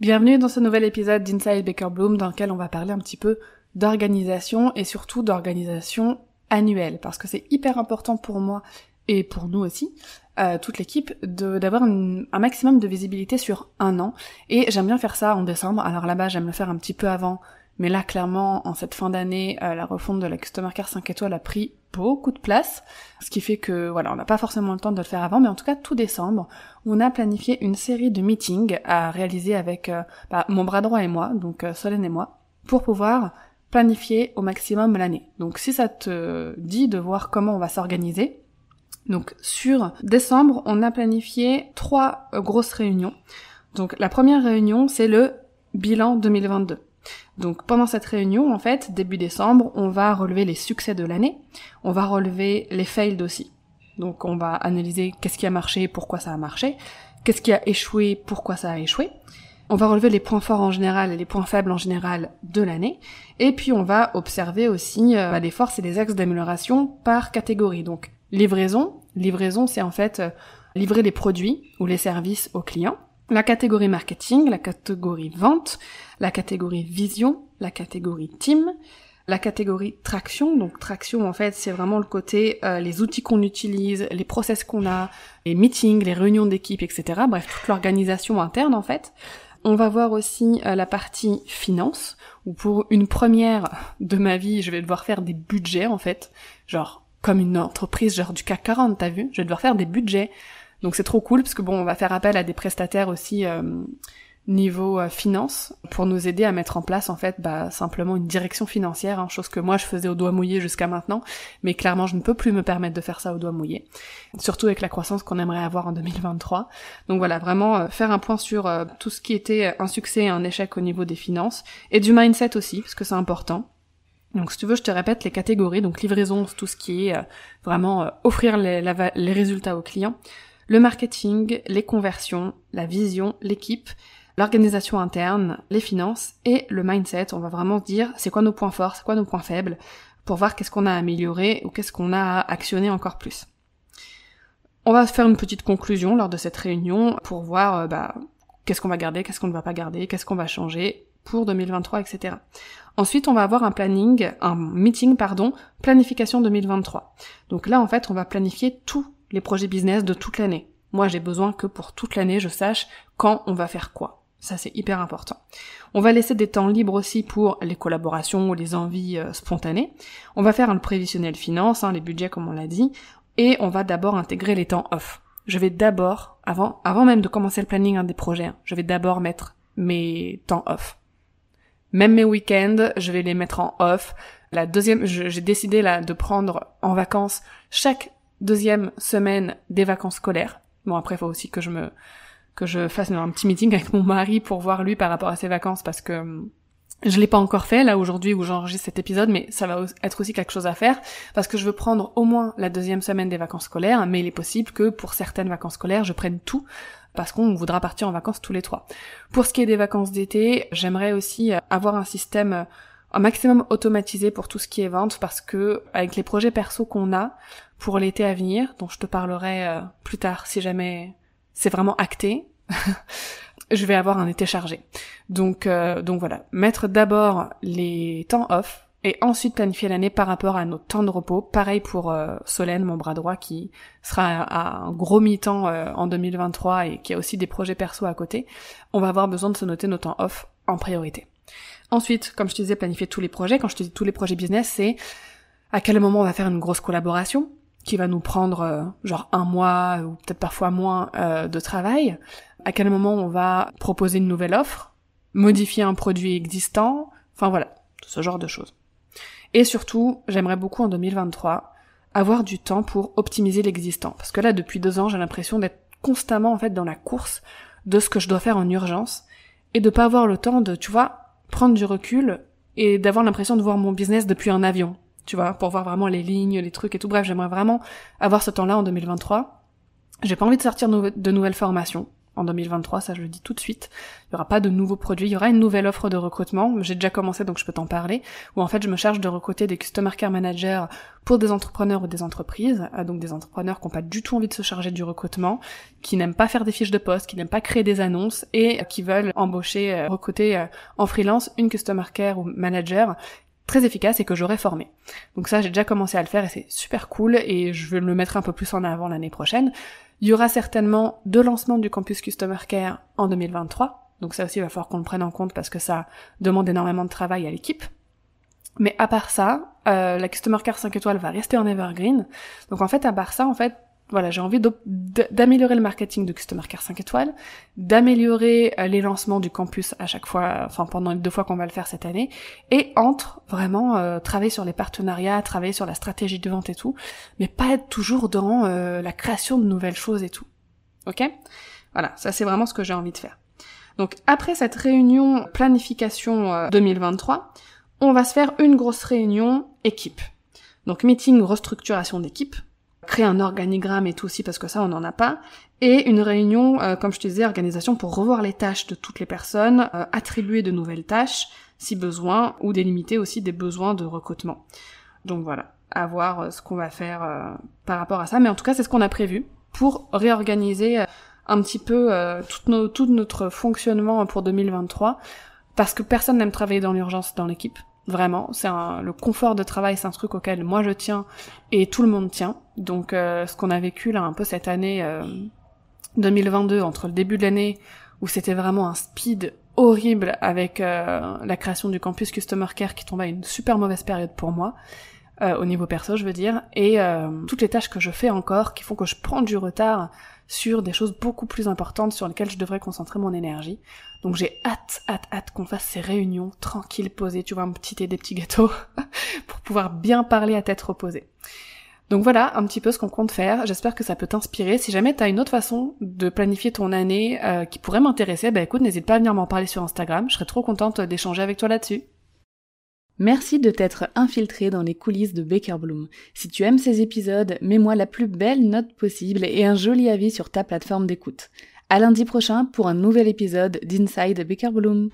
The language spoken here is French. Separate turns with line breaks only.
Bienvenue dans ce nouvel épisode d'Inside Baker Bloom dans lequel on va parler un petit peu d'organisation et surtout d'organisation annuelle parce que c'est hyper important pour moi et pour nous aussi, euh, toute l'équipe, d'avoir un maximum de visibilité sur un an et j'aime bien faire ça en décembre. Alors là-bas j'aime le faire un petit peu avant mais là, clairement, en cette fin d'année, euh, la refonte de la Customer Care 5 étoiles a pris beaucoup de place, ce qui fait que voilà, on n'a pas forcément le temps de le faire avant, mais en tout cas tout décembre, on a planifié une série de meetings à réaliser avec euh, bah, mon bras droit et moi, donc euh, Solène et moi, pour pouvoir planifier au maximum l'année. Donc si ça te dit de voir comment on va s'organiser, donc sur décembre, on a planifié trois grosses réunions. Donc la première réunion, c'est le bilan 2022. Donc pendant cette réunion, en fait, début décembre, on va relever les succès de l'année, on va relever les fails aussi. Donc on va analyser qu'est-ce qui a marché, pourquoi ça a marché, qu'est-ce qui a échoué, pourquoi ça a échoué. On va relever les points forts en général et les points faibles en général de l'année. Et puis on va observer aussi euh, bah, les forces et les axes d'amélioration par catégorie. Donc livraison, livraison c'est en fait euh, livrer les produits ou les services aux clients la catégorie marketing, la catégorie vente, la catégorie vision, la catégorie team, la catégorie traction. Donc traction en fait c'est vraiment le côté euh, les outils qu'on utilise, les process qu'on a, les meetings, les réunions d'équipe, etc. Bref, toute l'organisation interne en fait. On va voir aussi euh, la partie finance, où pour une première de ma vie, je vais devoir faire des budgets en fait. Genre comme une entreprise genre du CAC 40, t'as vu? Je vais devoir faire des budgets donc c'est trop cool parce que bon, on va faire appel à des prestataires aussi euh, niveau euh, finance pour nous aider à mettre en place en fait bah, simplement une direction financière, hein, chose que moi je faisais au doigt mouillé jusqu'à maintenant, mais clairement je ne peux plus me permettre de faire ça au doigt mouillé, surtout avec la croissance qu'on aimerait avoir en 2023. Donc voilà, vraiment euh, faire un point sur tout ce qui était un succès et un échec au niveau des finances. Et du mindset aussi parce que c'est important. Donc si tu veux, je te répète les catégories, donc livraison, tout ce qui est vraiment offrir les, les résultats aux clients le marketing, les conversions, la vision, l'équipe, l'organisation interne, les finances et le mindset. On va vraiment se dire c'est quoi nos points forts, c'est quoi nos points faibles, pour voir qu'est-ce qu'on a amélioré ou qu'est-ce qu'on a actionné encore plus. On va faire une petite conclusion lors de cette réunion pour voir euh, bah, qu'est-ce qu'on va garder, qu'est-ce qu'on ne va pas garder, qu'est-ce qu'on va changer pour 2023, etc. Ensuite, on va avoir un planning, un meeting, pardon, planification 2023. Donc là, en fait, on va planifier tout les projets business de toute l'année. Moi, j'ai besoin que pour toute l'année, je sache quand on va faire quoi. Ça, c'est hyper important. On va laisser des temps libres aussi pour les collaborations ou les envies euh, spontanées. On va faire un prévisionnel finance, hein, les budgets comme on l'a dit, et on va d'abord intégrer les temps off. Je vais d'abord, avant, avant même de commencer le planning des projets, hein, je vais d'abord mettre mes temps off. Même mes week-ends, je vais les mettre en off. La deuxième, j'ai décidé là de prendre en vacances chaque deuxième semaine des vacances scolaires. Bon après faut aussi que je me que je fasse un petit meeting avec mon mari pour voir lui par rapport à ses vacances parce que hum, je l'ai pas encore fait là aujourd'hui où j'enregistre cet épisode, mais ça va être aussi quelque chose à faire parce que je veux prendre au moins la deuxième semaine des vacances scolaires, mais il est possible que pour certaines vacances scolaires je prenne tout parce qu'on voudra partir en vacances tous les trois. Pour ce qui est des vacances d'été, j'aimerais aussi avoir un système un maximum automatisé pour tout ce qui est vente parce que avec les projets perso qu'on a pour l'été à venir, dont je te parlerai euh, plus tard si jamais c'est vraiment acté, je vais avoir un été chargé. Donc euh, donc voilà, mettre d'abord les temps off et ensuite planifier l'année par rapport à nos temps de repos. Pareil pour euh, Solène, mon bras droit, qui sera à un gros mi-temps en 2023 et qui a aussi des projets perso à côté. On va avoir besoin de se noter nos temps off en priorité. Ensuite, comme je te disais, planifier tous les projets. Quand je te dis tous les projets business, c'est à quel moment on va faire une grosse collaboration qui va nous prendre euh, genre un mois ou peut-être parfois moins euh, de travail. À quel moment on va proposer une nouvelle offre, modifier un produit existant. Enfin voilà, ce genre de choses. Et surtout, j'aimerais beaucoup en 2023 avoir du temps pour optimiser l'existant. Parce que là, depuis deux ans, j'ai l'impression d'être constamment en fait dans la course de ce que je dois faire en urgence et de pas avoir le temps de, tu vois, prendre du recul et d'avoir l'impression de voir mon business depuis un avion, tu vois, pour voir vraiment les lignes, les trucs et tout. Bref, j'aimerais vraiment avoir ce temps-là en 2023. J'ai pas envie de sortir de nouvelles formations en 2023, ça je le dis tout de suite. Il y aura pas de nouveaux produits, il y aura une nouvelle offre de recrutement. J'ai déjà commencé donc je peux t'en parler. Où en fait je me charge de recruter des customer care managers pour des entrepreneurs ou des entreprises, euh, donc des entrepreneurs qui n'ont pas du tout envie de se charger du recrutement, qui n'aiment pas faire des fiches de poste, qui n'aiment pas créer des annonces et qui veulent embaucher, euh, recruter euh, en freelance une customer care ou manager très efficace et que j'aurais formé. Donc ça, j'ai déjà commencé à le faire et c'est super cool et je vais le mettre un peu plus en avant l'année prochaine. Il y aura certainement deux lancements du campus Customer Care en 2023. Donc ça aussi, il va falloir qu'on le prenne en compte parce que ça demande énormément de travail à l'équipe. Mais à part ça, euh, la Customer Care 5 étoiles va rester en evergreen. Donc en fait, à part ça, en fait, voilà, j'ai envie d'améliorer le marketing de Customer Care 5 étoiles, d'améliorer euh, les lancements du campus à chaque fois, enfin pendant les deux fois qu'on va le faire cette année, et entre vraiment euh, travailler sur les partenariats, travailler sur la stratégie de vente et tout, mais pas être toujours dans euh, la création de nouvelles choses et tout. Ok? Voilà, ça c'est vraiment ce que j'ai envie de faire. Donc après cette réunion planification 2023, on va se faire une grosse réunion équipe. Donc meeting restructuration d'équipe, créer un organigramme et tout aussi parce que ça on n'en a pas et une réunion euh, comme je te disais organisation pour revoir les tâches de toutes les personnes euh, attribuer de nouvelles tâches si besoin ou délimiter aussi des besoins de recrutement. Donc voilà à voir euh, ce qu'on va faire par rapport à ça. Mais en tout cas c'est ce qu'on a prévu pour réorganiser un petit peu tout, nos, tout notre fonctionnement pour 2023 parce que personne n'aime travailler dans l'urgence dans l'équipe. Vraiment, c'est le confort de travail, c'est un truc auquel moi je tiens et tout le monde tient. Donc, euh, ce qu'on a vécu là un peu cette année 2022, euh, entre le début de l'année où c'était vraiment un speed horrible avec euh, la création du campus Customer Care qui tombait à une super mauvaise période pour moi. au niveau perso, je veux dire, et toutes les tâches que je fais encore qui font que je prends du retard sur des choses beaucoup plus importantes sur lesquelles je devrais concentrer mon énergie. Donc j'ai hâte, hâte, hâte qu'on fasse ces réunions tranquilles, posées, tu vois, un petit thé, des petits gâteaux, pour pouvoir bien parler à tête reposée. Donc voilà un petit peu ce qu'on compte faire. J'espère que ça peut t'inspirer. Si jamais t'as une autre façon de planifier ton année euh, qui pourrait m'intéresser, bah écoute, n'hésite pas à venir m'en parler sur Instagram. Je serais trop contente d'échanger avec toi là-dessus. Merci de t'être infiltré dans les coulisses de Baker Bloom. Si tu aimes ces épisodes, mets-moi la plus belle note possible et un joli avis sur ta plateforme d'écoute. À lundi prochain pour un nouvel épisode d'Inside Baker Bloom.